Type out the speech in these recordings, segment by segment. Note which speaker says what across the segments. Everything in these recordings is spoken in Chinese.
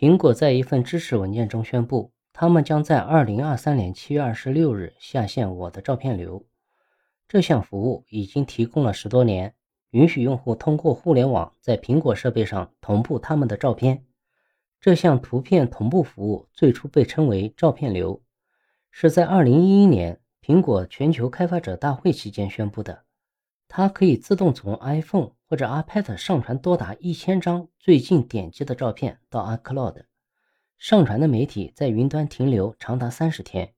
Speaker 1: 苹果在一份支持文件中宣布，他们将在二零二三年七月二十六日下线我的照片流。这项服务已经提供了十多年，允许用户通过互联网在苹果设备上同步他们的照片。这项图片同步服务最初被称为照片流，是在二零一一年苹果全球开发者大会期间宣布的。它可以自动从 iPhone 或者 iPad 上传多达一千张最近点击的照片到 iCloud，上传的媒体在云端停留长达三十天，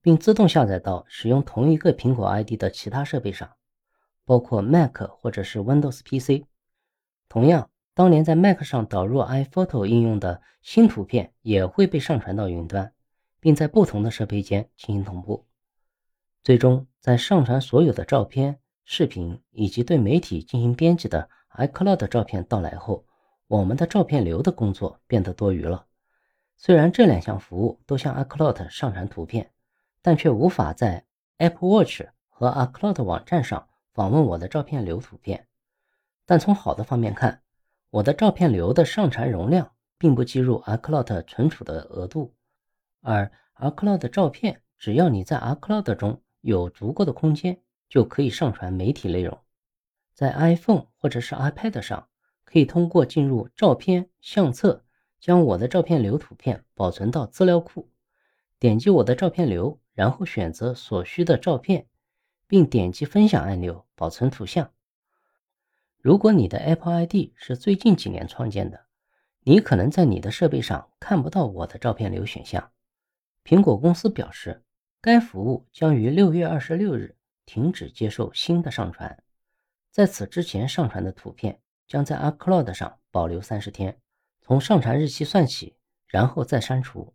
Speaker 1: 并自动下载到使用同一个苹果 ID 的其他设备上，包括 Mac 或者是 Windows PC。同样，当年在 Mac 上导入 iPhoto 应用的新图片也会被上传到云端，并在不同的设备间进行同步。最终，在上传所有的照片。视频以及对媒体进行编辑的 iCloud 照片到来后，我们的照片流的工作变得多余了。虽然这两项服务都向 iCloud 上传图片，但却无法在 Apple Watch 和 iCloud 网站上访问我的照片流图片。但从好的方面看，我的照片流的上传容量并不计入 iCloud 存储的额度，而 iCloud 照片只要你在 iCloud 中有足够的空间。就可以上传媒体内容，在 iPhone 或者是 iPad 上，可以通过进入照片相册，将我的照片流图片保存到资料库，点击我的照片流，然后选择所需的照片，并点击分享按钮保存图像。如果你的 Apple ID 是最近几年创建的，你可能在你的设备上看不到我的照片流选项。苹果公司表示，该服务将于六月二十六日。停止接受新的上传，在此之前上传的图片将在 iCloud 上保留三十天，从上传日期算起，然后再删除。